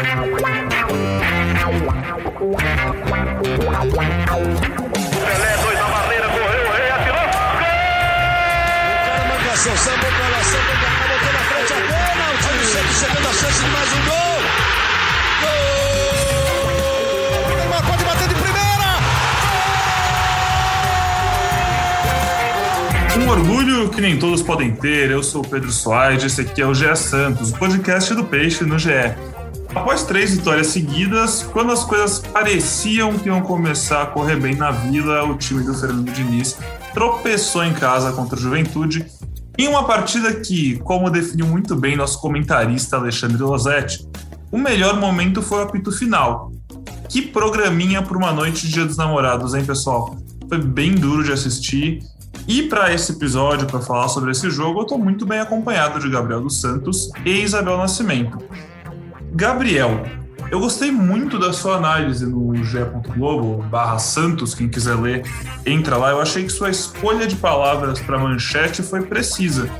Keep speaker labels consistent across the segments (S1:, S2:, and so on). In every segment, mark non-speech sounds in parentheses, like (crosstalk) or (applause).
S1: Pelé, dois na barreira, correu, o rei atirou.
S2: cara marcação, sambou pra lá, sambou pra na frente a bola. O time sempre chegando a chance de mais um gol. Gol! O Neymar pode bater de primeira.
S3: Um orgulho que nem todos podem ter. Eu sou o Pedro Soares, esse aqui é o GE Santos, o podcast do Peixe no GE. Após três vitórias seguidas, quando as coisas pareciam que iam começar a correr bem na vila, o time do Fernando Diniz tropeçou em casa contra o Juventude em uma partida que, como definiu muito bem nosso comentarista Alexandre Losetti, o melhor momento foi o apito final. Que programinha para uma noite de Dia dos Namorados, hein, pessoal? Foi bem duro de assistir. E para esse episódio, para falar sobre esse jogo, eu estou muito bem acompanhado de Gabriel dos Santos e Isabel Nascimento. Gabriel, eu gostei muito da sua análise no ge.globo barra Santos, quem quiser ler, entra lá. Eu achei que sua escolha de palavras para manchete foi precisa.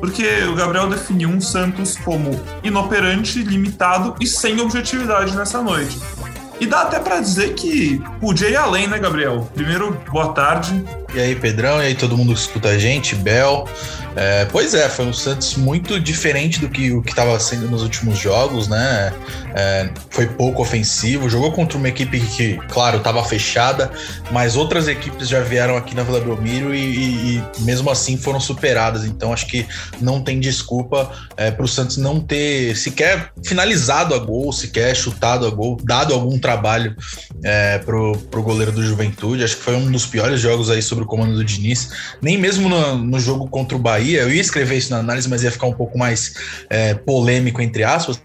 S3: Porque o Gabriel definiu um Santos como inoperante, limitado e sem objetividade nessa noite. E dá até para dizer que podia ir além, né, Gabriel? Primeiro, boa tarde.
S4: E aí, Pedrão, e aí todo mundo que escuta a gente, Bel. É, pois é, foi um Santos muito diferente do que o que estava sendo nos últimos jogos, né? É, foi pouco ofensivo, jogou contra uma equipe que, claro, estava fechada, mas outras equipes já vieram aqui na Vila Belmiro e, e, e mesmo assim foram superadas. Então acho que não tem desculpa é, para o Santos não ter sequer finalizado a gol, sequer chutado a gol, dado algum trabalho é, pro, pro goleiro do Juventude. Acho que foi um dos piores jogos aí sobre o comando do Diniz. Nem mesmo no, no jogo contra o Bahia, eu ia escrever isso na análise, mas ia ficar um pouco mais é, polêmico, entre aspas.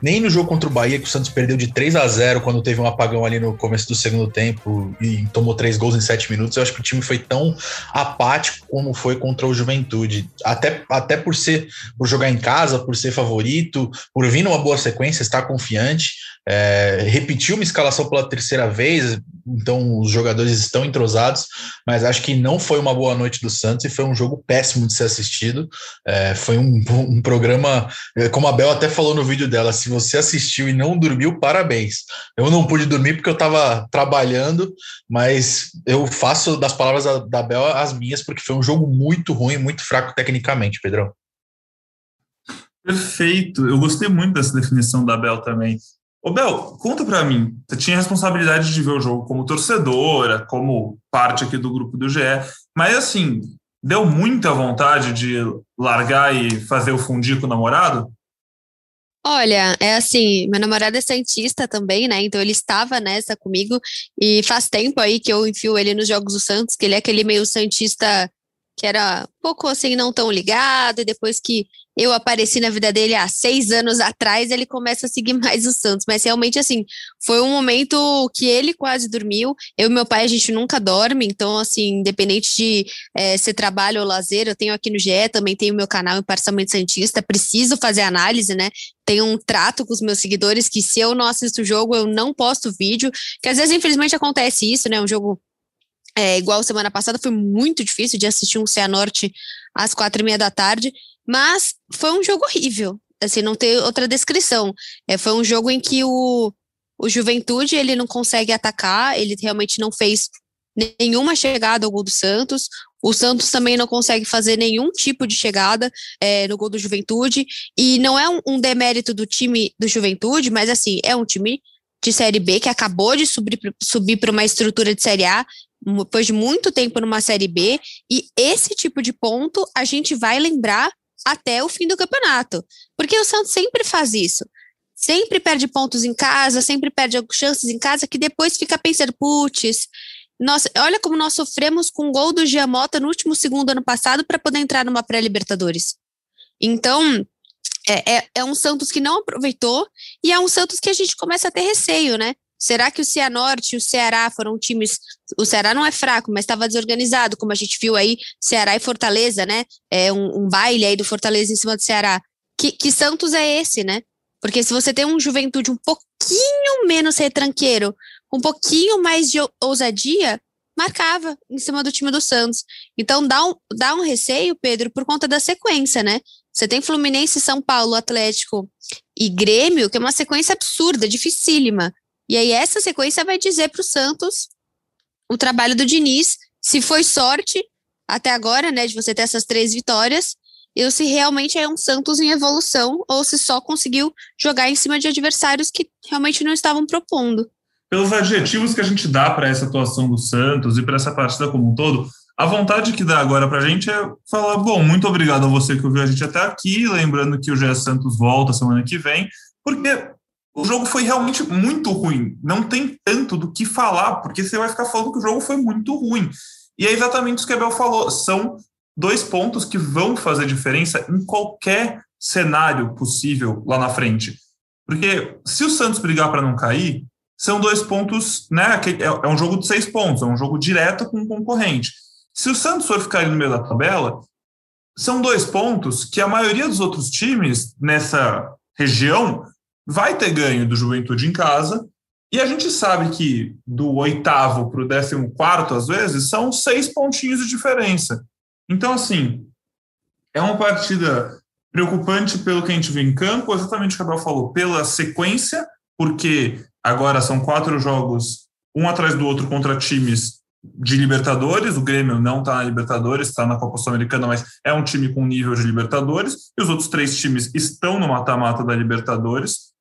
S4: Nem no jogo contra o Bahia, que o Santos perdeu de 3 a 0 quando teve um apagão ali no começo do segundo tempo e tomou três gols em sete minutos. Eu acho que o time foi tão apático como foi contra o Juventude. Até, até por ser por jogar em casa, por ser favorito, por vir numa boa sequência, estar confiante. É, repetiu uma escalação pela terceira vez, então os jogadores estão entrosados, mas acho que não foi uma boa noite do Santos e foi um jogo péssimo de ser assistido. É, foi um, (laughs) um, programa, é, como a Bel até falou no vídeo dela, se você assistiu e não dormiu, parabéns. Eu não pude dormir porque eu estava trabalhando, mas eu faço das palavras da, da Bel as minhas, porque foi um jogo muito ruim, muito fraco tecnicamente, Pedrão.
S3: Perfeito, eu gostei muito dessa definição da Bel também. Ô Bel, conta para mim, você tinha a responsabilidade de ver o jogo como torcedora, como parte aqui do grupo do GE, mas assim, deu muita vontade de largar e fazer o fundir com o namorado?
S5: Olha, é assim, meu namorado é santista também, né? Então ele estava nessa comigo e faz tempo aí que eu enfio ele nos Jogos do Santos, que ele é aquele meio santista que era um pouco assim, não tão ligado, e depois que eu apareci na vida dele há seis anos atrás, ele começa a seguir (laughs) mais o Santos. Mas realmente, assim, foi um momento que ele quase dormiu. Eu e meu pai, a gente nunca dorme, então, assim, independente de é, ser trabalho ou lazer, eu tenho aqui no GE, também tenho meu canal Imparcialmente Santista, preciso fazer análise, né? Tenho um trato com os meus seguidores que se eu não assisto o jogo, eu não posto vídeo, que às vezes, infelizmente, acontece isso, né? Um jogo é, igual semana passada, foi muito difícil de assistir um Cianorte às quatro e meia da tarde, mas foi um jogo horrível, assim, não tem outra descrição. É, foi um jogo em que o, o Juventude, ele não consegue atacar, ele realmente não fez nenhuma chegada ao gol do Santos, o Santos também não consegue fazer nenhum tipo de chegada é, no gol do Juventude, e não é um, um demérito do time do Juventude, mas assim, é um time de Série B que acabou de subir, subir para uma estrutura de Série A, depois de muito tempo numa Série B, e esse tipo de ponto a gente vai lembrar até o fim do campeonato. Porque o Santos sempre faz isso. Sempre perde pontos em casa, sempre perde chances em casa, que depois fica pensando, putz, olha como nós sofremos com o gol do Giamota no último segundo ano passado para poder entrar numa pré-Libertadores. Então, é, é, é, um Santos que não aproveitou e é um Santos que a gente começa a ter receio, né? Será que o Cianorte e o Ceará foram times. O Ceará não é fraco, mas estava desorganizado, como a gente viu aí, Ceará e Fortaleza, né? É um, um baile aí do Fortaleza em cima do Ceará. Que, que Santos é esse, né? Porque se você tem um juventude um pouquinho menos retranqueiro, um pouquinho mais de ousadia, marcava em cima do time do Santos. Então dá um, dá um receio, Pedro, por conta da sequência, né? Você tem Fluminense, São Paulo, Atlético e Grêmio, que é uma sequência absurda, dificílima. E aí essa sequência vai dizer para o Santos o trabalho do Diniz, se foi sorte até agora, né, de você ter essas três vitórias, ou se realmente é um Santos em evolução, ou se só conseguiu jogar em cima de adversários que realmente não estavam propondo.
S3: Pelos adjetivos que a gente dá para essa atuação do Santos e para essa partida como um todo, a vontade que dá agora para a gente é falar: bom, muito obrigado a você que ouviu a gente até aqui. Lembrando que o Gé Santos volta semana que vem, porque o jogo foi realmente muito ruim. Não tem tanto do que falar, porque você vai ficar falando que o jogo foi muito ruim. E é exatamente isso que a Bel falou: são dois pontos que vão fazer diferença em qualquer cenário possível lá na frente. Porque se o Santos brigar para não cair, são dois pontos, né? É um jogo de seis pontos, é um jogo direto com o concorrente. Se o Santos for ficar ali no meio da tabela, são dois pontos que a maioria dos outros times nessa região vai ter ganho do Juventude em casa. E a gente sabe que do oitavo para o décimo quarto, às vezes, são seis pontinhos de diferença. Então, assim, é uma partida preocupante pelo que a gente vê em campo, exatamente o que a Bel falou, pela sequência, porque agora são quatro jogos, um atrás do outro contra times de Libertadores, o Grêmio não está na Libertadores, está na Copa Sul-Americana, mas é um time com nível de Libertadores, e os outros três times estão no mata-mata da Libertadores.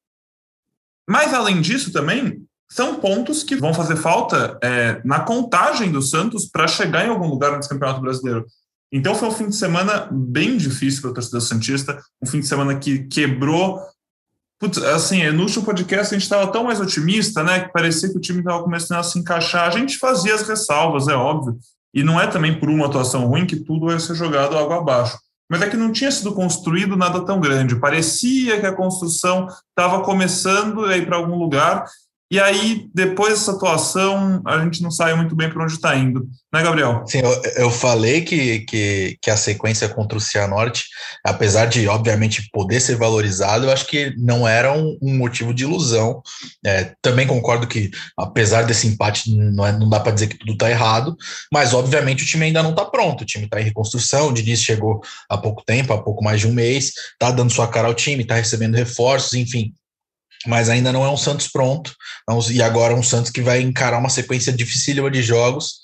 S3: Mas, além disso, também são pontos que vão fazer falta é, na contagem do Santos para chegar em algum lugar nesse Campeonato Brasileiro. Então, foi um fim de semana bem difícil para a torcida Santista, um fim de semana que quebrou Putz, assim, no último podcast a gente estava tão mais otimista, né? Que parecia que o time estava começando a se encaixar. A gente fazia as ressalvas, é óbvio. E não é também por uma atuação ruim que tudo vai ser jogado água abaixo. Mas é que não tinha sido construído nada tão grande. Parecia que a construção estava começando a ir para algum lugar e aí, depois dessa atuação, a gente não sabe muito bem para onde está indo, né, Gabriel?
S4: Sim, eu, eu falei que, que, que, a sequência contra o Cianorte, apesar de, obviamente, poder ser valorizado, eu acho que não era um, um motivo de ilusão. É, também concordo que, apesar desse empate, não, é, não dá para dizer que tudo está errado, mas, obviamente, o time ainda não está pronto. O time está em reconstrução, o Diniz chegou há pouco tempo, há pouco mais de um mês, está dando sua cara ao time, está recebendo reforços, enfim, mas ainda não é um Santos pronto. E agora é um Santos que vai encarar uma sequência dificílima de jogos.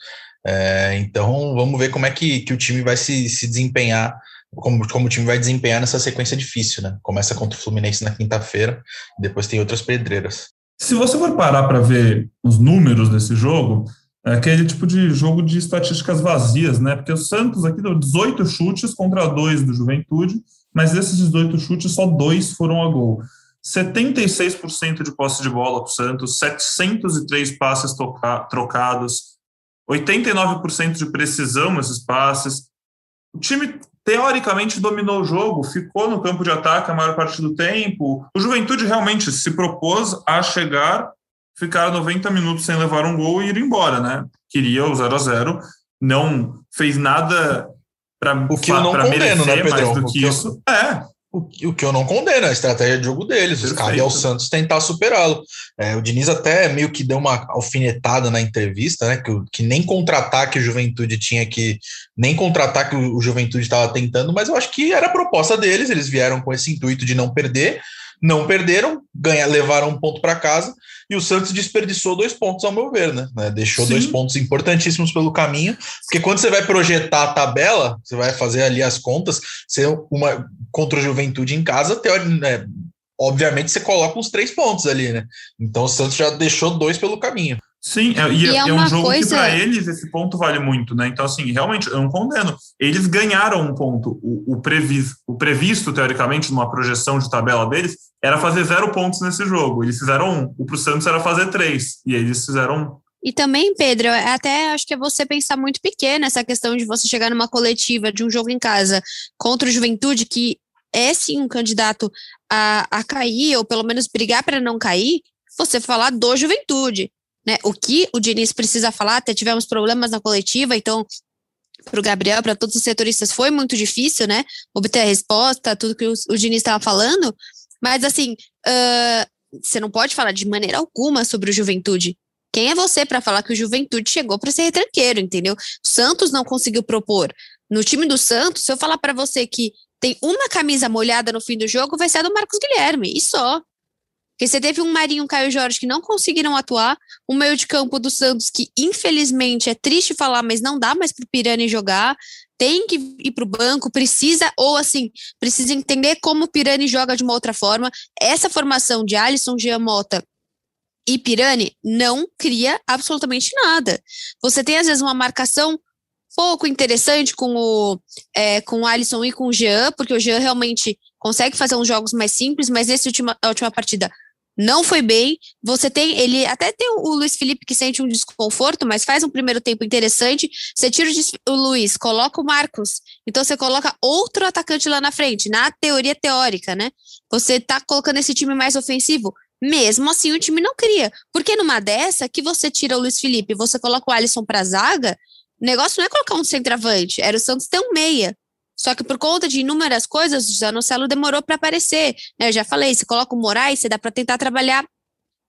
S4: É, então vamos ver como é que, que o time vai se, se desempenhar, como, como o time vai desempenhar nessa sequência difícil, né? Começa contra o Fluminense na quinta-feira, depois tem outras pedreiras.
S3: Se você for parar para ver os números desse jogo, é aquele tipo de jogo de estatísticas vazias, né? Porque o Santos aqui deu 18 chutes contra dois do Juventude, mas desses 18 chutes, só dois foram a gol. 76% de posse de bola para o Santos, 703 passes trocados, 89% de precisão nesses passes. O time teoricamente dominou o jogo, ficou no campo de ataque a maior parte do tempo. O Juventude realmente se propôs a chegar, ficar 90 minutos sem levar um gol e ir embora, né? Queria o 0 a 0 não fez nada para merecer né, mais do que, isso. É,
S4: o, o que eu não condeno, a estratégia de jogo deles. Perfeito. Cabe ao Santos tentar superá-lo. É, o Diniz até meio que deu uma alfinetada na entrevista, né? Que, que nem contra-ataque o Juventude tinha que. Nem contra-ataque o, o Juventude estava tentando, mas eu acho que era a proposta deles. Eles vieram com esse intuito de não perder não perderam, ganha, levaram um ponto para casa e o Santos desperdiçou dois pontos, ao meu ver, né? né? Deixou Sim. dois pontos importantíssimos pelo caminho, porque quando você vai projetar a tabela, você vai fazer ali as contas, você uma contra o Juventude em casa, teori, né? obviamente você coloca uns três pontos ali, né? Então o Santos já deixou dois pelo caminho.
S3: Sim, é, e, e é, é, um jogo coisa... que para eles esse ponto vale muito, né? Então, assim, realmente, eu não condeno. Eles ganharam um ponto. O, o, previsto, o previsto, teoricamente, numa projeção de tabela deles, era fazer zero pontos nesse jogo. Eles fizeram um. O pro Santos era fazer três. E eles fizeram um.
S5: E também, Pedro, é até acho que é você pensar muito pequeno essa questão de você chegar numa coletiva de um jogo em casa contra o Juventude, que é sim um candidato a, a cair, ou pelo menos brigar para não cair, você falar do Juventude. Né? O que o Diniz precisa falar, até tivemos problemas na coletiva, então para o Gabriel, para todos os setoristas, foi muito difícil, né? Obter a resposta, tudo que o, o Diniz estava falando, mas assim, uh, você não pode falar de maneira alguma sobre o Juventude. Quem é você para falar que o Juventude chegou para ser retranqueiro, entendeu? O Santos não conseguiu propor. No time do Santos, se eu falar para você que tem uma camisa molhada no fim do jogo, vai ser a do Marcos Guilherme, e só. Porque você teve um Marinho um Caio Jorge que não conseguiram atuar, um meio de campo do Santos que, infelizmente, é triste falar, mas não dá mais para o Pirani jogar, tem que ir para o banco, precisa, ou assim, precisa entender como o Pirani joga de uma outra forma. Essa formação de Alisson, Giamota e Pirani não cria absolutamente nada. Você tem, às vezes, uma marcação pouco interessante com o, é, com o Alisson e com o Jean, porque o Jean realmente consegue fazer uns jogos mais simples, mas nessa última, última partida não foi bem. Você tem, ele até tem o Luiz Felipe que sente um desconforto, mas faz um primeiro tempo interessante. Você tira o Luiz, coloca o Marcos, então você coloca outro atacante lá na frente, na teoria teórica, né? Você tá colocando esse time mais ofensivo. Mesmo assim, o time não cria. Porque numa dessa, que você tira o Luiz Felipe, você coloca o Alisson para zaga, o negócio não é colocar um centroavante, era o Santos ter um meia. Só que por conta de inúmeras coisas, o Zanocelo demorou para aparecer. Né? Eu já falei, se coloca o Moraes, você dá para tentar trabalhar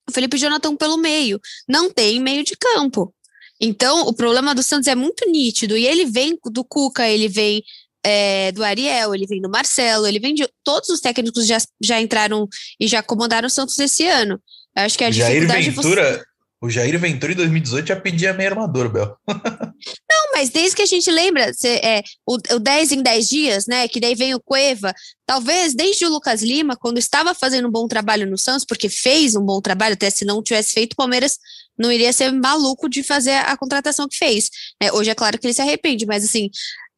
S5: o Felipe Jonathan pelo meio. Não tem meio de campo. Então, o problema do Santos é muito nítido. E ele vem do Cuca, ele vem é, do Ariel, ele vem do Marcelo, ele vem de. Todos os técnicos já, já entraram e já comandaram o Santos esse ano. Eu acho que a
S4: Jair Ventura, você... O Jair Ventura em 2018 já pedia meio armador, Bel. (laughs)
S5: Não, mas desde que a gente lembra, cê, é, o, o 10 em 10 dias, né? Que daí vem o Cueva. Talvez desde o Lucas Lima, quando estava fazendo um bom trabalho no Santos, porque fez um bom trabalho, até se não tivesse feito, o Palmeiras não iria ser maluco de fazer a contratação que fez. É, hoje é claro que ele se arrepende, mas assim,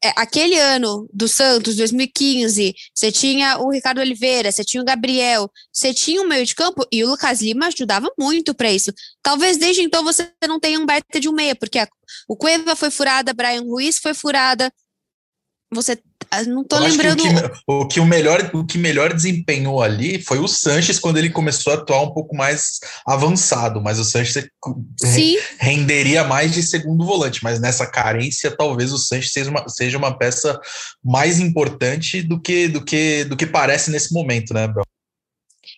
S5: é, aquele ano do Santos, 2015, você tinha o Ricardo Oliveira, você tinha o Gabriel, você tinha o meio de campo e o Lucas Lima ajudava muito para isso. Talvez desde então você não tenha um baita de um meia, porque a, o Cueva foi furada, Brian Ruiz foi furada, você não tô lembrando.
S4: Que o, que, o, que, o, melhor, o que melhor desempenhou ali foi o Sanches quando ele começou a atuar um pouco mais avançado, mas o Sanches Sim. renderia mais de segundo volante, mas nessa carência talvez o Sanches seja uma, seja uma peça mais importante do que do que do que parece nesse momento, né, Bel?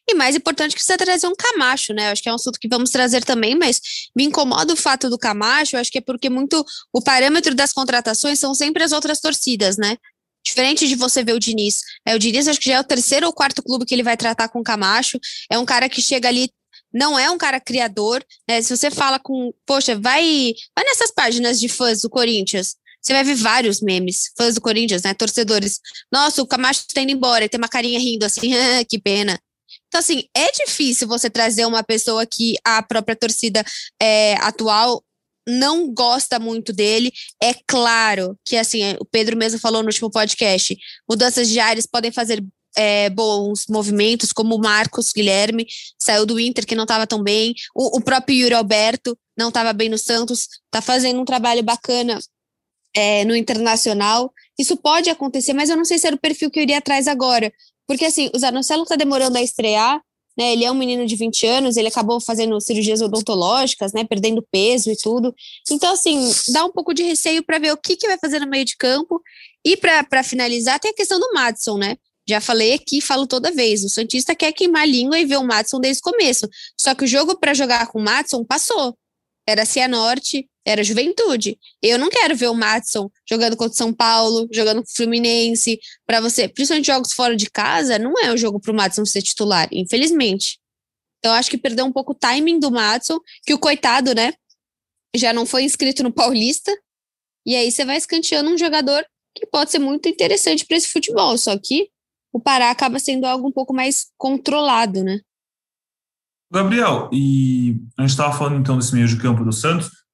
S5: E mais importante que você trazer um Camacho, né? Acho que é um assunto que vamos trazer também, mas me incomoda o fato do Camacho, acho que é porque muito o parâmetro das contratações são sempre as outras torcidas, né? Diferente de você ver o Diniz. É, o Diniz acho que já é o terceiro ou quarto clube que ele vai tratar com o Camacho. É um cara que chega ali, não é um cara criador. Né? Se você fala com, poxa, vai, vai nessas páginas de fãs do Corinthians. Você vai ver vários memes, fãs do Corinthians, né? Torcedores. Nossa, o Camacho está indo embora, e tem uma carinha rindo assim, (laughs) ah, que pena. Então, assim, é difícil você trazer uma pessoa que a própria torcida é, atual não gosta muito dele. É claro que, assim, o Pedro mesmo falou no último podcast, mudanças diárias podem fazer é, bons movimentos, como o Marcos Guilherme, saiu do Inter, que não estava tão bem. O, o, próprio Yuri Alberto não estava bem no Santos, está fazendo um trabalho bacana é, no Internacional. Isso pode acontecer, mas eu não sei se era o perfil que eu iria atrás agora. Porque, assim, o Zanocelo está demorando a estrear, né? Ele é um menino de 20 anos, ele acabou fazendo cirurgias odontológicas, né? Perdendo peso e tudo. Então, assim, dá um pouco de receio para ver o que, que vai fazer no meio de campo. E para finalizar, tem a questão do Madison, né? Já falei aqui, falo toda vez. O Santista quer queimar a língua e ver o Madison desde o começo. Só que o jogo para jogar com o Madison passou. Era Cianorte, era Juventude. Eu não quero ver o Matson jogando contra São Paulo, jogando com o Fluminense. Para você, principalmente jogos fora de casa, não é o jogo para o Matson ser titular, infelizmente. Então, acho que perdeu um pouco o timing do Matson, que o coitado, né, já não foi inscrito no Paulista. E aí você vai escanteando um jogador que pode ser muito interessante para esse futebol. Só que o Pará acaba sendo algo um pouco mais controlado, né?
S3: Gabriel, e a gente estava falando então desse meio de campo do Santos.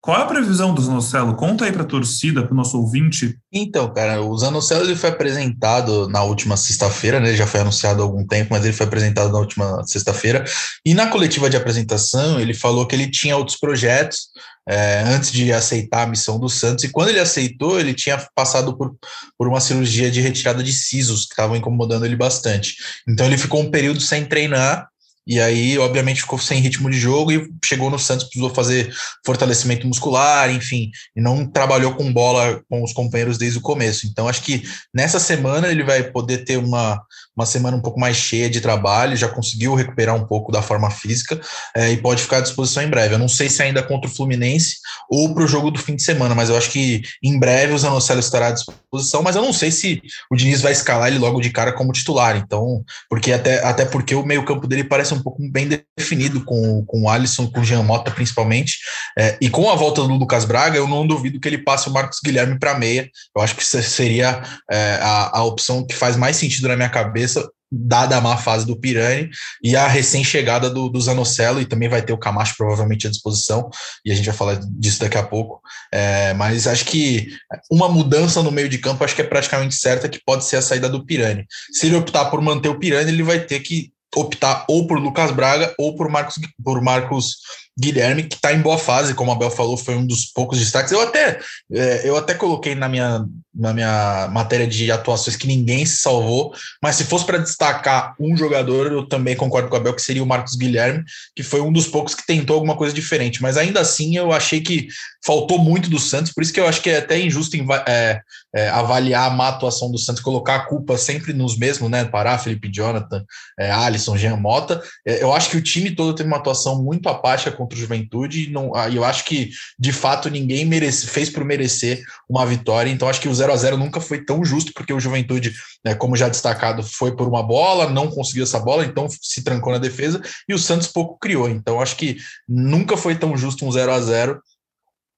S3: Qual é a previsão do Zanocelo? Conta aí para a torcida, para o nosso ouvinte.
S4: Então, cara, o Zanocelo ele foi apresentado na última sexta-feira, né? Ele já foi anunciado há algum tempo, mas ele foi apresentado na última sexta-feira. E na coletiva de apresentação, ele falou que ele tinha outros projetos é, antes de aceitar a missão do Santos. E quando ele aceitou, ele tinha passado por, por uma cirurgia de retirada de sisos que estavam incomodando ele bastante. Então ele ficou um período sem treinar e aí, obviamente, ficou sem ritmo de jogo e chegou no Santos, precisou fazer fortalecimento muscular, enfim, e não trabalhou com bola com os companheiros desde o começo. Então, acho que nessa semana ele vai poder ter uma, uma semana um pouco mais cheia de trabalho, já conseguiu recuperar um pouco da forma física é, e pode ficar à disposição em breve. Eu não sei se ainda contra o Fluminense ou para o jogo do fim de semana, mas eu acho que em breve o Zanocelo estará à disposição, mas eu não sei se o Diniz vai escalar ele logo de cara como titular, então, porque até, até porque o meio-campo dele parece um pouco bem definido com, com o Alisson, com o Jean Mota principalmente, é, e com a volta do Lucas Braga, eu não duvido que ele passe o Marcos Guilherme para meia. Eu acho que seria é, a, a opção que faz mais sentido na minha cabeça, dada a má fase do Pirani e a recém-chegada do, do Zanocelo, e também vai ter o Camacho provavelmente à disposição, e a gente vai falar disso daqui a pouco. É, mas acho que uma mudança no meio de campo acho que é praticamente certa que pode ser a saída do Pirani. Se ele optar por manter o Pirani, ele vai ter que optar ou por Lucas Braga ou por Marcos, por Marcos Guilherme, que está em boa fase, como a Bel falou, foi um dos poucos destaques. Eu até, é, eu até coloquei na minha, na minha matéria de atuações que ninguém se salvou, mas se fosse para destacar um jogador, eu também concordo com a Bel que seria o Marcos Guilherme, que foi um dos poucos que tentou alguma coisa diferente. Mas ainda assim, eu achei que faltou muito do Santos, por isso que eu acho que é até injusto é, é, avaliar a má atuação do Santos, colocar a culpa sempre nos mesmos, né? Pará, Felipe Jonathan, é, Alisson, Jean Mota. É, eu acho que o time todo teve uma atuação muito apática contra o Juventude, e não, eu acho que de fato ninguém merece, fez por merecer uma vitória, então acho que o 0 a 0 nunca foi tão justo, porque o Juventude, né, como já destacado, foi por uma bola, não conseguiu essa bola, então se trancou na defesa, e o Santos pouco criou. Então acho que nunca foi tão justo um 0 a 0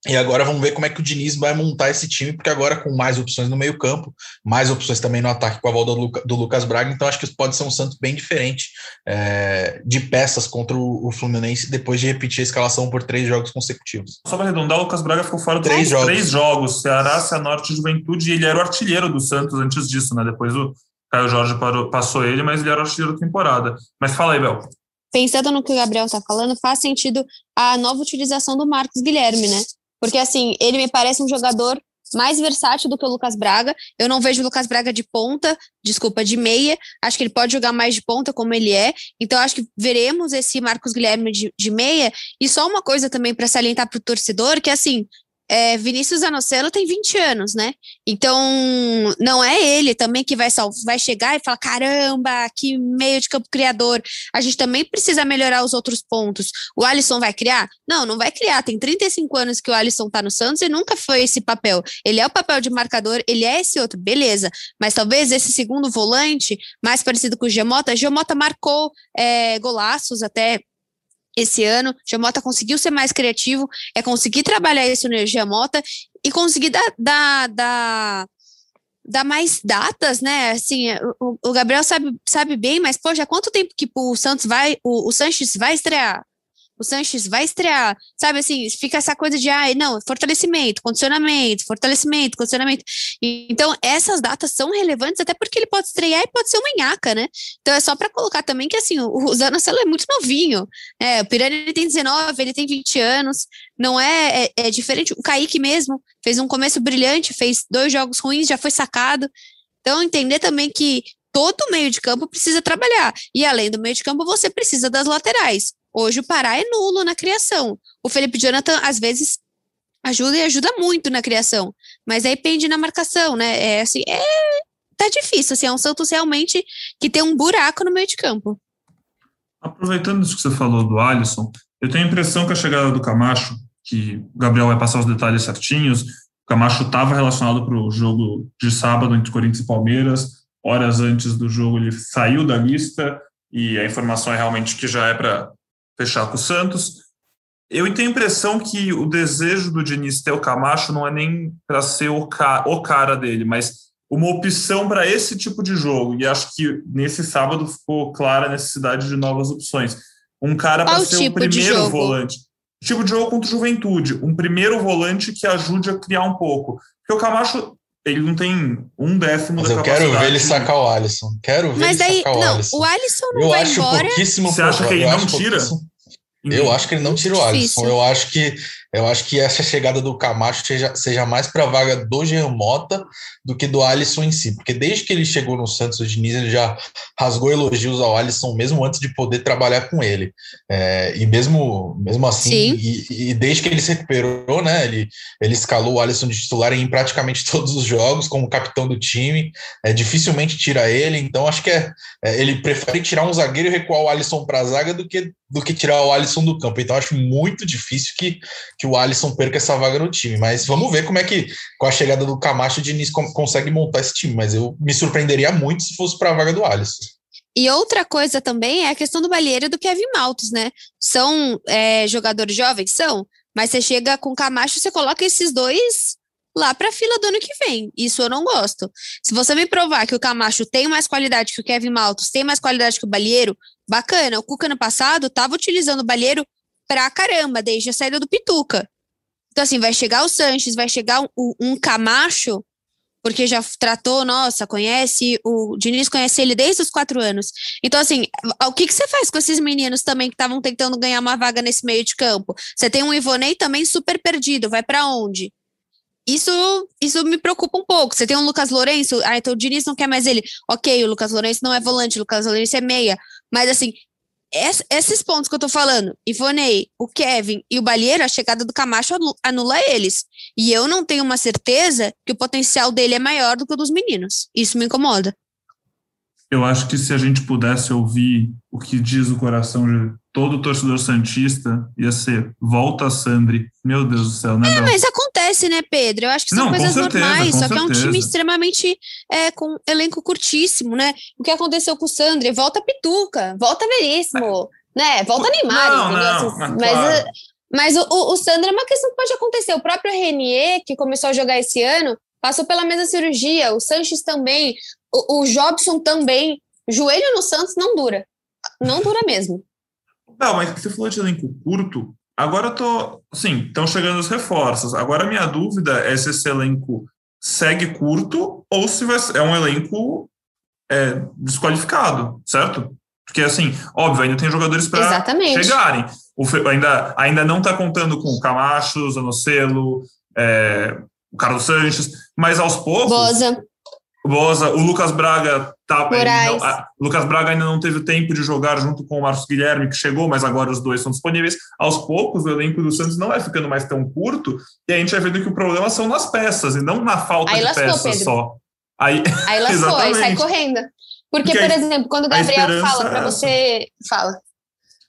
S4: e agora vamos ver como é que o Diniz vai montar esse time, porque agora com mais opções no meio-campo, mais opções também no ataque com a volta do, Luca, do, Lucas Braga, então acho que pode ser um Santos bem diferente é, de peças contra o, o, Fluminense depois de repetir a escalação por três jogos consecutivos.
S3: Só para arredondar, o Lucas Braga ficou fora dos três jogos. três jogos: Ceará, Cianorte e Juventude, e ele era o artilheiro do Santos antes disso, né? Depois o Caio Jorge parou, passou ele, mas ele era o artilheiro da temporada. Mas fala aí, Bel
S5: pensando no que o Gabriel está falando, faz sentido a nova utilização do Marcos Guilherme, né? Porque, assim, ele me parece um jogador mais versátil do que o Lucas Braga. Eu não vejo o Lucas Braga de ponta, desculpa, de meia. Acho que ele pode jogar mais de ponta, como ele é. Então, acho que veremos esse Marcos Guilherme de, de meia. E só uma coisa também para salientar para o torcedor, que assim, é, Vinícius Anocelo tem 20 anos, né? Então, não é ele também que vai, vai chegar e falar: caramba, que meio de campo criador. A gente também precisa melhorar os outros pontos. O Alisson vai criar? Não, não vai criar. Tem 35 anos que o Alisson tá no Santos e nunca foi esse papel. Ele é o papel de marcador, ele é esse outro, beleza. Mas talvez esse segundo volante, mais parecido com o Giamota, Giamota marcou é, golaços até esse ano. Giamota conseguiu ser mais criativo, é conseguir trabalhar isso no Giamota e conseguir dar, dar, dar, dar mais datas, né? Assim, o, o, Gabriel sabe, sabe bem, mas, poxa, quanto tempo que o Santos vai, o, o Sanches vai estrear? O Sanches vai estrear, sabe assim, fica essa coisa de, ai, ah, não, fortalecimento, condicionamento, fortalecimento, condicionamento. Então, essas datas são relevantes até porque ele pode estrear e pode ser uma nhaca, né? Então, é só para colocar também que, assim, o Zanocelo é muito novinho, é, o Pirani ele tem 19, ele tem 20 anos, não é, é, é diferente, o Kaique mesmo fez um começo brilhante, fez dois jogos ruins, já foi sacado, então, entender também que todo meio de campo precisa trabalhar. E além do meio de campo, você precisa das laterais. Hoje o Pará é nulo na criação. O Felipe Jonathan, às vezes, ajuda e ajuda muito na criação, mas aí pende na marcação, né? É assim, é tá difícil, assim, é um Santos realmente que tem um buraco no meio de campo.
S3: Aproveitando isso que você falou do Alisson, eu tenho a impressão que a chegada do Camacho, que o Gabriel vai passar os detalhes certinhos, o Camacho estava relacionado para o jogo de sábado entre Corinthians e Palmeiras, horas antes do jogo ele saiu da lista, e a informação é realmente que já é para fechar com o Santos. Eu tenho a impressão que o desejo do Diniz ter o Camacho não é nem para ser o, ca o cara dele, mas uma opção para esse tipo de jogo. E acho que nesse sábado ficou clara a necessidade de novas opções. Um cara para ser tipo o primeiro volante. Tipo de jogo contra o Juventude. Um primeiro volante que ajude a criar um pouco. Porque o Camacho ele não tem um décimo
S4: Mas da eu quero ver ele sacar o Alisson. Quero ver
S5: Mas
S4: ele sacar
S5: não,
S4: o Alisson.
S5: O Alisson não eu vai
S4: acho
S5: embora.
S4: pouquíssimo
S3: Você acha que ele não tira?
S4: Eu acho que ele não tira o Alisson. Eu acho que Eu acho que essa chegada do Camacho seja, seja mais para a vaga do Jean Mota do que do Alisson em si, porque desde que ele chegou no Santos, o Diniz ele já rasgou elogios ao Alisson mesmo antes de poder trabalhar com ele. É, e mesmo, mesmo assim, e, e, desde que ele se recuperou, né, ele, ele escalou o Alisson de titular em praticamente (laughs) todos os jogos como capitão do time, é, dificilmente tira ele, então acho que é, é ele prefere tirar um zagueiro e recuar o Alisson para a zaga do que, do que tirar o Alisson do campo. Então acho muito difícil que, que o Alisson perca essa vaga no time. Mas vamos ver como é que, com a chegada do Camacho, o Diniz consegue montar esse time. Mas eu me surpreenderia muito se fosse para a vaga do Alisson.
S5: E outra coisa também é a questão do Balheiro e do Kevin Maltos, né? São é, jogadores jovens? São. Mas você chega com o Camacho, você coloca esses dois lá para a fila do ano que vem. Isso eu não gosto. Se você me provar que o Camacho tem mais qualidade que o Kevin Maltos, tem mais qualidade que o Balheiro, bacana. O Cuca no passado estava utilizando o Balheiro pra caramba, desde a saída do Pituca. Então, assim, vai chegar o Sanches, vai chegar um, um Camacho, porque já tratou, nossa, conhece, o Diniz conhece ele desde os quatro anos. Então, assim, o que, que você faz com esses meninos também que estavam tentando ganhar uma vaga nesse meio de campo? Você tem um Ivonei também super perdido, vai para onde? Isso, isso me preocupa um pouco. Você tem um Lucas Lourenço, ah, então o Diniz não quer mais ele. Ok, o Lucas Lourenço não é volante, o Lucas Lourenço é meia. Mas assim, esses pontos que eu tô falando, Ivonei, o Kevin e o Balheiro, a chegada do Camacho anula eles. E eu não tenho uma certeza que o potencial dele é maior do que o dos meninos. Isso me incomoda.
S3: Eu acho que se a gente pudesse ouvir o que diz o coração de todo torcedor santista, ia ser volta Sandri. Meu Deus do céu, né?
S5: É, mas acontece, né, Pedro? Eu acho que são Não, coisas certeza, normais, só certeza. que é um time extremamente é, com elenco curtíssimo, né? O que aconteceu com o Sandri? Volta Pituca, volta Veríssimo, é. né? Volta Neymar,
S3: não, não,
S5: mas, claro. mas o, o, o Sandri é uma questão que pode acontecer. O próprio Renier, que começou a jogar esse ano, passou pela mesma cirurgia. O Sanches também. O, o Jobson também. Joelho no Santos não dura. Não dura mesmo.
S3: Não, mas você falou de elenco curto. Agora eu tô. Sim, estão chegando os reforços. Agora a minha dúvida é se esse elenco segue curto ou se vai, é um elenco é, desqualificado, certo? Porque, assim, óbvio, ainda tem jogadores para chegarem. O, ainda, ainda não está contando com o Camacho, Zanocelo, é, o Carlos Sanches, mas aos poucos.
S5: Boza.
S3: Boza, o Lucas Braga tá, não, a, Lucas Braga ainda não teve tempo de jogar junto com o Marcos Guilherme, que chegou, mas agora os dois são disponíveis. Aos poucos, o elenco do Santos não vai ficando mais tão curto, e a gente vai vendo que o problema são nas peças, e não na falta aí de lascou, peças Pedro. só.
S5: Aí, aí (laughs) lascou, aí sai correndo. Porque, Porque por exemplo, quando o Gabriel fala para é você. Fala.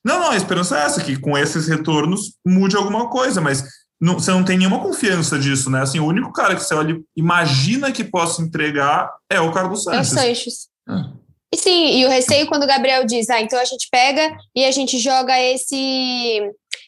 S3: Não, não, a esperança é essa, que com esses retornos mude alguma coisa, mas não, você não tem nenhuma confiança disso, né? Assim, o único cara que você olha, imagina que possa entregar é o Carlos Sanches.
S5: É o Sanches. É. E sim, e o receio quando o Gabriel diz, ah, então a gente pega e a gente joga esse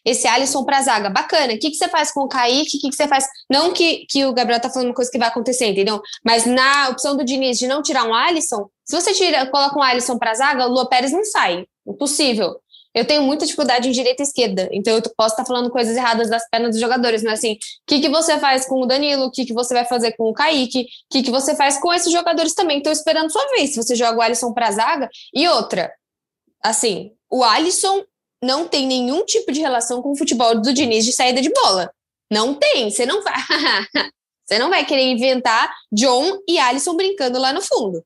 S5: esse Alisson para zaga. Bacana. O que, que você faz com o Kaique? O que, que você faz? Não que, que o Gabriel tá falando uma coisa que vai acontecer, entendeu? Mas na opção do Diniz de não tirar um Alisson, se você tira, coloca um Alisson para zaga, o Lua Pérez não sai. Impossível eu tenho muita dificuldade em direita e esquerda, então eu posso estar falando coisas erradas das pernas dos jogadores, mas assim, o que, que você faz com o Danilo, o que, que você vai fazer com o Kaique, o que, que você faz com esses jogadores também, estou esperando sua vez, se você joga o Alisson para zaga, e outra, assim, o Alisson não tem nenhum tipo de relação com o futebol do Diniz de saída de bola, não tem, você não vai, (laughs) você não vai querer inventar John e Alisson brincando lá no fundo,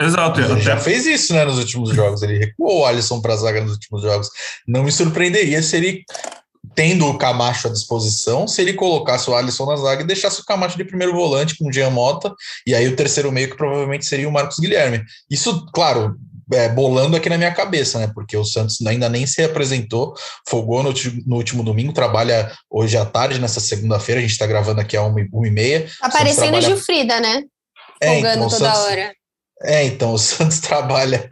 S3: Exato.
S4: Ele até... já fez isso né, nos últimos jogos. Ele recuou o Alisson para a zaga nos últimos jogos. Não me surpreenderia se ele, tendo o Camacho à disposição, se ele colocasse o Alisson na zaga e deixasse o Camacho de primeiro volante com o Jean Mota, e aí o terceiro meio que provavelmente seria o Marcos Guilherme. Isso, claro, é, bolando aqui na minha cabeça, né? Porque o Santos ainda nem se apresentou, folgou no, no último domingo, trabalha hoje à tarde, nessa segunda-feira, a gente está gravando aqui a uma, uma e meia.
S5: Aparecendo trabalha... Gilfrida, né?
S4: É, Folgando então, toda Santos... hora. É, então o (laughs) Santos trabalha,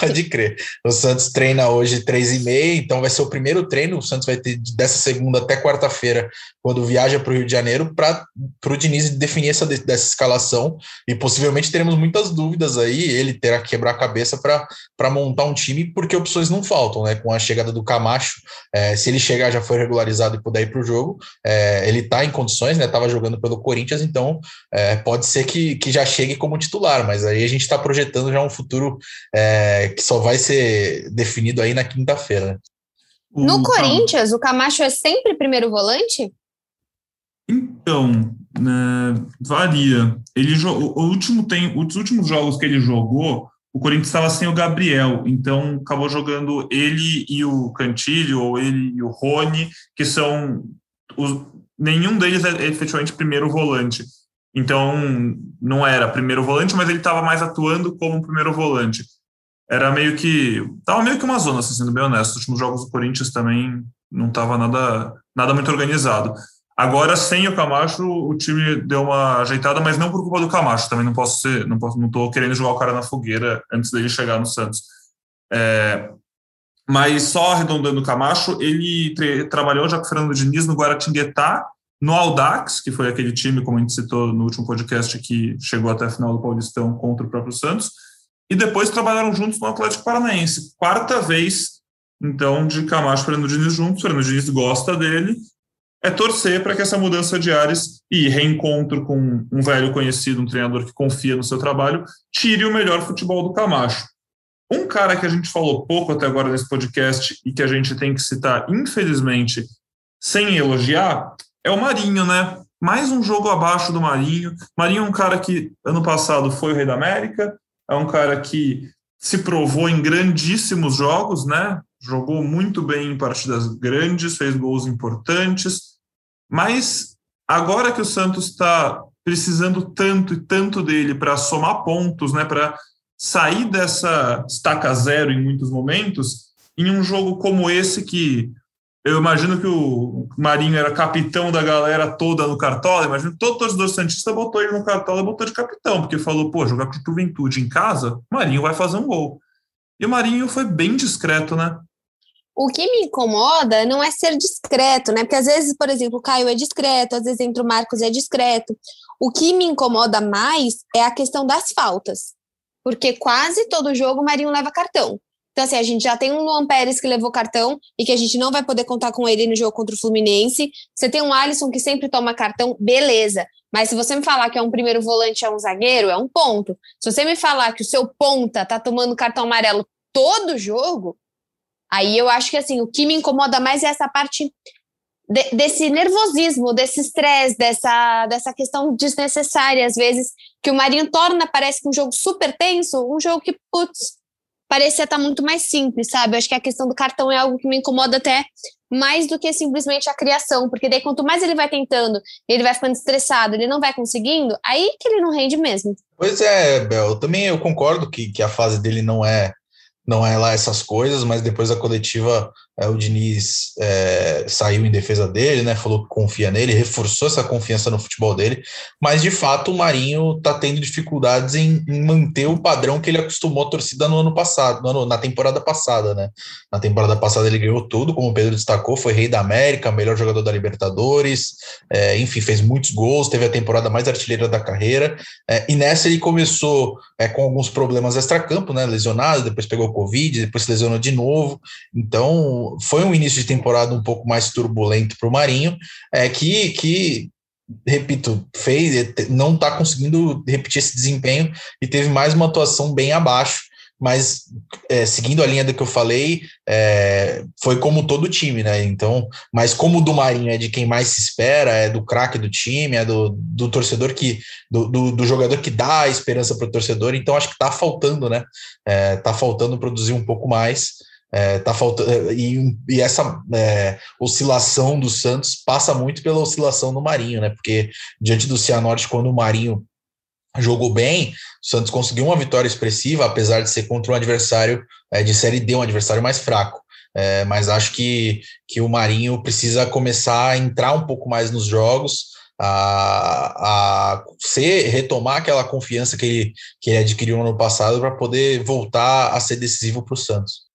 S4: pode crer. O Santos treina hoje três e meia, então vai ser o primeiro treino. O Santos vai ter dessa segunda até quarta-feira, quando viaja para o Rio de Janeiro, para o Diniz definir essa dessa escalação. E possivelmente teremos muitas dúvidas aí. Ele terá que quebrar a cabeça para montar um time, porque opções não faltam, né? Com a chegada do Camacho, é, se ele chegar já foi regularizado e puder ir para o jogo, é, ele está em condições, né? Estava jogando pelo Corinthians, então é, pode ser que, que já chegue como titular, mas aí a gente está projetando já um futuro é, que só vai ser definido aí na quinta-feira.
S5: O no Corinthians, o Camacho é sempre primeiro volante?
S3: Então, né, varia. Ele o último tem os últimos jogos que ele jogou, o Corinthians estava sem o Gabriel, então acabou jogando ele e o Cantilho ou ele e o Rony, que são os, nenhum deles é efetivamente primeiro volante. Então, não era primeiro volante, mas ele estava mais atuando como primeiro volante. Era meio que. Tava meio que uma zona, assim, sendo bem honesto. Os últimos jogos do Corinthians também não estava nada, nada muito organizado. Agora, sem o Camacho, o time deu uma ajeitada, mas não por culpa do Camacho. Também não posso ser, não posso, não querendo jogar o cara na fogueira antes dele chegar no Santos. É, mas só arredondando o Camacho, ele trabalhou já com o Fernando Diniz no Guaratinguetá, no Audax, que foi aquele time, como a gente citou no último podcast, que chegou até a final do Paulistão contra o próprio Santos, e depois trabalharam juntos no Atlético Paranaense. Quarta vez, então, de Camacho e Fernando Diniz juntos. Fernando Diniz gosta dele é torcer para que essa mudança de ares e reencontro com um velho conhecido, um treinador que confia no seu trabalho, tire o melhor futebol do Camacho. Um cara que a gente falou pouco até agora nesse podcast e que a gente tem que citar, infelizmente, sem elogiar, é o Marinho, né? Mais um jogo abaixo do Marinho. Marinho é um cara que ano passado foi o Rei da América, é um cara que se provou em grandíssimos jogos, né? Jogou muito bem em partidas grandes, fez gols importantes, mas agora que o Santos está precisando tanto e tanto dele para somar pontos, né? Para sair dessa estaca zero em muitos momentos, em um jogo como esse que eu imagino que o Marinho era capitão da galera toda no Cartola. Imagino que todo torcedor Santista botou ele no Cartola e botou de capitão, porque falou: pô, jogar com Juventude em casa, Marinho vai fazer um gol. E o Marinho foi bem discreto, né?
S5: O que me incomoda não é ser discreto, né? Porque às vezes, por exemplo, o Caio é discreto, às vezes entre o Marcos é discreto. O que me incomoda mais é a questão das faltas. Porque quase todo jogo o Marinho leva cartão. Então, assim, a gente já tem um Luan Pérez que levou cartão e que a gente não vai poder contar com ele no jogo contra o Fluminense. Você tem um Alisson que sempre toma cartão, beleza. Mas se você me falar que é um primeiro volante, é um zagueiro, é um ponto. Se você me falar que o seu ponta tá tomando cartão amarelo todo jogo, aí eu acho que, assim, o que me incomoda mais é essa parte de, desse nervosismo, desse estresse, dessa, dessa questão desnecessária, às vezes, que o Marinho torna, parece que um jogo super tenso, um jogo que, putz, parecia estar muito mais simples, sabe? Eu acho que a questão do cartão é algo que me incomoda até mais do que simplesmente a criação, porque daí quanto mais ele vai tentando, ele vai ficando estressado, ele não vai conseguindo, aí que ele não rende mesmo.
S4: Pois é, Bel, também eu concordo que, que a fase dele não é não é lá essas coisas, mas depois da coletiva é, o Diniz é, saiu em defesa dele, né? Falou que confia nele, reforçou essa confiança no futebol dele, mas de fato o Marinho está tendo dificuldades em, em, manter o padrão que ele acostumou a torcida no ano passado, no, na temporada passada, né? Na temporada passada ele ganhou tudo, como o Pedro destacou, foi rei da América, melhor jogador da Libertadores, é, enfim, fez muitos gols, teve a temporada mais artilheira da carreira, é, e nessa ele começou é, com alguns problemas extracampo, né? Lesionado, depois pegou Covid, depois se lesionou de novo, então foi um início de temporada um pouco mais turbulento para o Marinho, é, que, que repito, fez, não está conseguindo repetir esse desempenho e teve mais uma atuação bem abaixo. Mas é, seguindo a linha do que eu falei, é, foi como todo time, né? Então, mas como o do Marinho é de quem mais se espera, é do craque do time, é do, do torcedor que, do, do, do jogador que dá a esperança para o torcedor, então acho que está faltando, né? É, tá faltando produzir um pouco mais. É, tá faltando é, e, e essa é, oscilação do Santos passa muito pela oscilação do Marinho, né? Porque diante do Cianorte, quando o Marinho jogou bem, o Santos conseguiu uma vitória expressiva, apesar de ser contra um adversário é, de série D, um adversário mais fraco. É, mas acho que, que o Marinho precisa começar a entrar um pouco mais nos jogos, a, a ser, retomar aquela confiança que ele, que ele adquiriu no ano passado para poder voltar a ser decisivo para o Santos.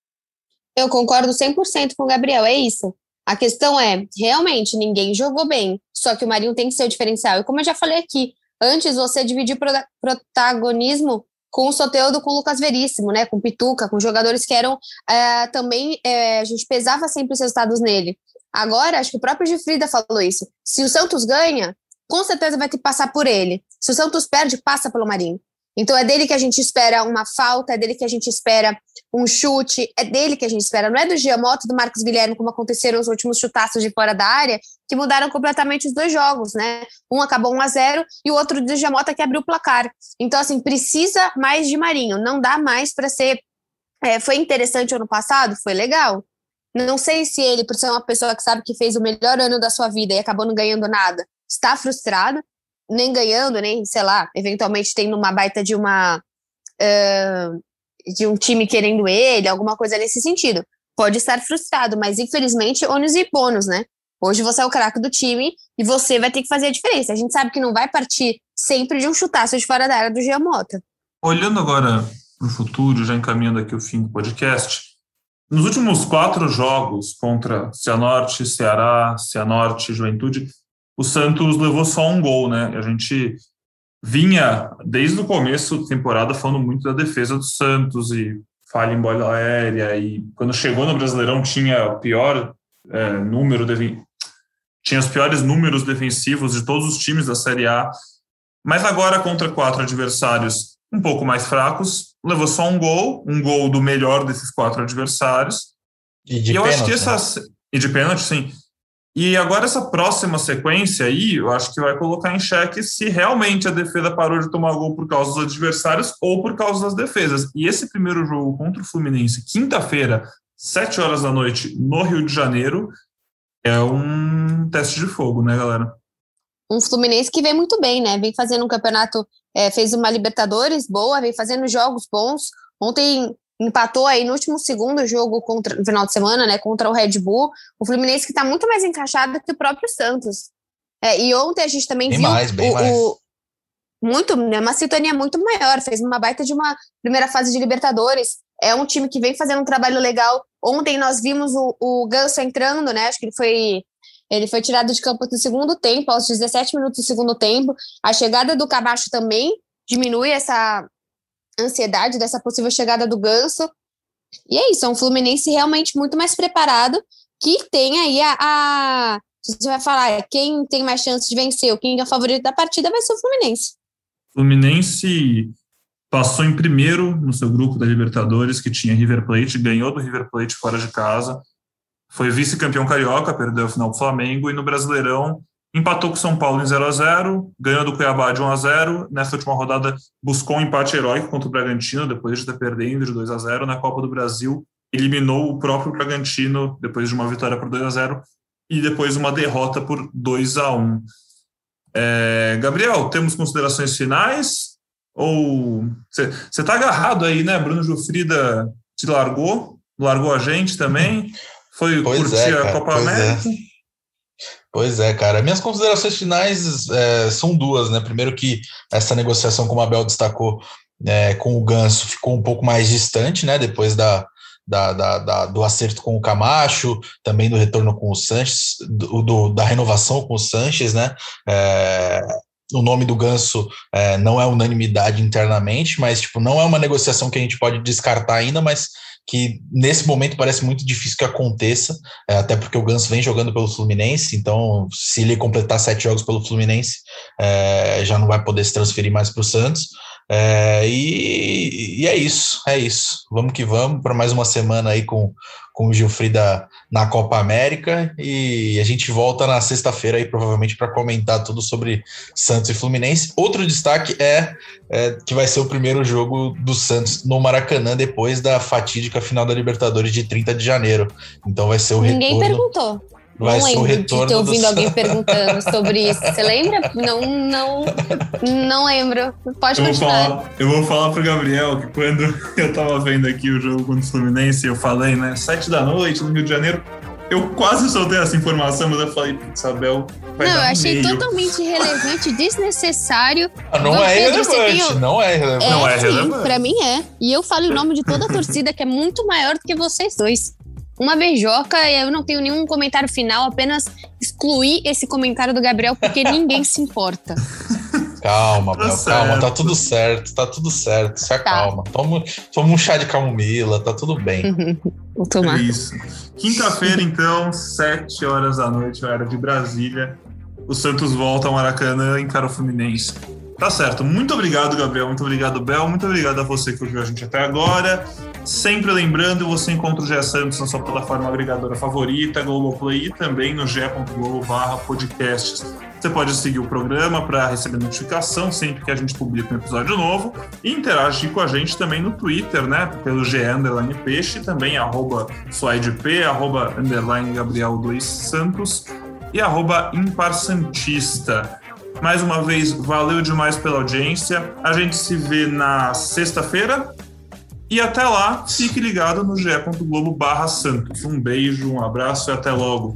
S5: Eu concordo 100% com o Gabriel, é isso. A questão é, realmente, ninguém jogou bem, só que o Marinho tem que ser o diferencial. E como eu já falei aqui, antes você dividir protagonismo com o Soteudo, com o Lucas Veríssimo, né, com Pituca, com jogadores que eram é, também, é, a gente pesava sempre os resultados nele. Agora, acho que o próprio Gifrida falou isso. Se o Santos ganha, com certeza vai ter que passar por ele. Se o Santos perde, passa pelo Marinho. Então é dele que a gente espera uma falta, é dele que a gente espera um chute, é dele que a gente espera. Não é do Giamotto, do Marcos Guilherme, como aconteceram os últimos chutaços de fora da área, que mudaram completamente os dois jogos, né? Um acabou 1 a 0 e o outro do Giamotto que abriu o placar. Então, assim, precisa mais de Marinho. Não dá mais para ser. É, foi interessante ano passado? Foi legal. Não sei se ele, por ser uma pessoa que sabe que fez o melhor ano da sua vida e acabou não ganhando nada, está frustrado, nem ganhando, nem, sei lá, eventualmente tendo uma baita de uma. Uh, de um time querendo ele, alguma coisa nesse sentido. Pode estar frustrado, mas infelizmente, ônus e bônus, né? Hoje você é o craque do time e você vai ter que fazer a diferença. A gente sabe que não vai partir sempre de um chutaço de fora da área do Giamota.
S3: Olhando agora para o futuro, já encaminhando aqui o fim do podcast, nos últimos quatro jogos contra Cianorte, Ceará, Cianorte, Juventude, o Santos levou só um gol, né? A gente vinha, desde o começo da temporada, falando muito da defesa do Santos e falha em bola aérea. E quando chegou no Brasileirão, tinha o pior é, número, de, tinha os piores números defensivos de todos os times da Série A. Mas agora, contra quatro adversários um pouco mais fracos, levou só um gol, um gol do melhor desses quatro adversários.
S4: E de
S3: e eu
S4: pênalti,
S3: acho que
S4: né?
S3: essa. E de pênalti, sim. E agora essa próxima sequência aí, eu acho que vai colocar em xeque se realmente a defesa parou de tomar gol por causa dos adversários ou por causa das defesas. E esse primeiro jogo contra o Fluminense, quinta-feira, sete horas da noite, no Rio de Janeiro, é um teste de fogo, né, galera?
S5: Um Fluminense que vem muito bem, né? Vem fazendo um campeonato, é, fez uma Libertadores boa, vem fazendo jogos bons. Ontem empatou aí no último segundo jogo contra, no final de semana, né, contra o Red Bull. O Fluminense que está muito mais encaixado que o próprio Santos. É, e ontem a gente também
S4: Bem
S5: viu
S4: mais, bem
S5: o,
S4: mais.
S5: o- muito, né, uma sintonia muito maior. Fez uma baita de uma primeira fase de Libertadores. É um time que vem fazendo um trabalho legal. Ontem nós vimos o, o Ganso entrando, né? Acho que ele foi ele foi tirado de campo no segundo tempo, aos 17 minutos do segundo tempo. A chegada do Camacho também diminui essa ansiedade dessa possível chegada do Ganso. E é isso, é um Fluminense realmente muito mais preparado, que tem aí a. a você vai falar quem tem mais chance de vencer, quem é o favorito da partida, vai ser o Fluminense.
S3: Fluminense passou em primeiro no seu grupo da Libertadores, que tinha River Plate, ganhou do River Plate fora de casa, foi vice-campeão carioca, perdeu a final do Flamengo, e no Brasileirão empatou com o São Paulo em 0 a 0 ganhou do Cuiabá de 1 a 0 Nessa última rodada, buscou um empate heróico contra o Bragantino, depois de estar perdendo de 2 a 0 Na Copa do Brasil, eliminou o próprio Bragantino depois de uma vitória por 2 a 0 e depois uma derrota por 2 a 1 é, Gabriel, temos considerações finais? Ou você está agarrado aí, né? Bruno Jufrida te largou, largou a gente também. Foi
S4: Pois
S3: curtir
S4: é,
S3: a Copa
S4: pois é. Pois é, cara. Minhas considerações finais é, são duas, né? Primeiro que essa negociação, como a Abel destacou, é, com o Ganso ficou um pouco mais distante, né? Depois da, da, da- da- do acerto com o Camacho, também do retorno com o Sanches, do, do- da renovação com o Sanches, né? É, o nome do Ganso é, não é unanimidade internamente, mas tipo, não é uma negociação que a gente pode descartar ainda, mas que nesse momento parece muito difícil que aconteça, é, até porque o Ganso vem jogando pelo Fluminense, então se ele completar sete jogos pelo Fluminense, é, já não vai poder se transferir mais para o Santos. É, e, e é isso, é isso. Vamos que vamos para mais uma semana aí com, com o Gilfrida na Copa América e a gente volta na sexta-feira aí provavelmente para comentar tudo sobre Santos e Fluminense. Outro destaque é, é que vai ser o primeiro jogo do Santos no Maracanã depois da fatídica final da Libertadores de 30 de janeiro. Então vai ser o
S5: Ninguém
S4: retorno.
S5: perguntou.
S4: Vai
S5: não
S4: ser o
S5: lembro de
S4: retorno
S5: ter
S4: do
S5: ouvido alguém perguntando sobre isso. Você lembra? Não, não, não lembro. Pode
S3: Eu vou,
S5: continuar.
S3: falar, eu vou falar pro Gabriel que quando (laughs) eu tava vendo aqui o jogo contra o Fluminense, eu falei, né, sete da noite no Rio de Janeiro, eu quase soltei essa informação, mas eu falei, putz, Abel vai
S5: Não, eu achei
S3: meio.
S5: totalmente irrelevante, (laughs) desnecessário.
S4: Ah, Não é
S5: Pedro,
S4: relevante,
S5: tem o-
S4: não é relevante.
S3: Não é
S5: sim,
S3: relevante.
S5: pra mim é. E eu falo em nome de toda a torcida, que é muito maior do que vocês dois. Uma beijoca, eu não tenho nenhum comentário final, apenas excluir esse comentário do Gabriel, porque (laughs) ninguém se importa.
S4: Calma,
S3: Tá
S4: Bel, calma, tá tudo certo, tá tudo certo, se
S5: Tá.
S4: acalma. Toma, toma um chá de camomila, tá tudo bem. (laughs)
S5: Vou tomar.
S3: É Isso. Quinta-feira, então, sete horas da noite, hora de Brasília. O Santos volta ao Maracanã e encara o Fluminense. Tá certo. Muito obrigado, Gabriel. Muito obrigado, Bel. Muito obrigado a você que ouviu a gente até agora. Sempre lembrando, você encontra o GE Santos na sua plataforma agregadora favorita, Globoplay e também no ge.globo podcasts. Você pode seguir o programa para receber notificação sempre que a gente publica um episódio novo e interagir com a gente também no Twitter, né? Pelo GE Underline Peixe, também arroba SuaidP, arroba underline Gabriel 2 Santos e arroba Impar Santista. Mais uma vez, valeu demais pela audiência. A gente se vê na sexta-feira. E até lá, fique ligado no ge.globo barra Santos. Um beijo, um abraço e até logo.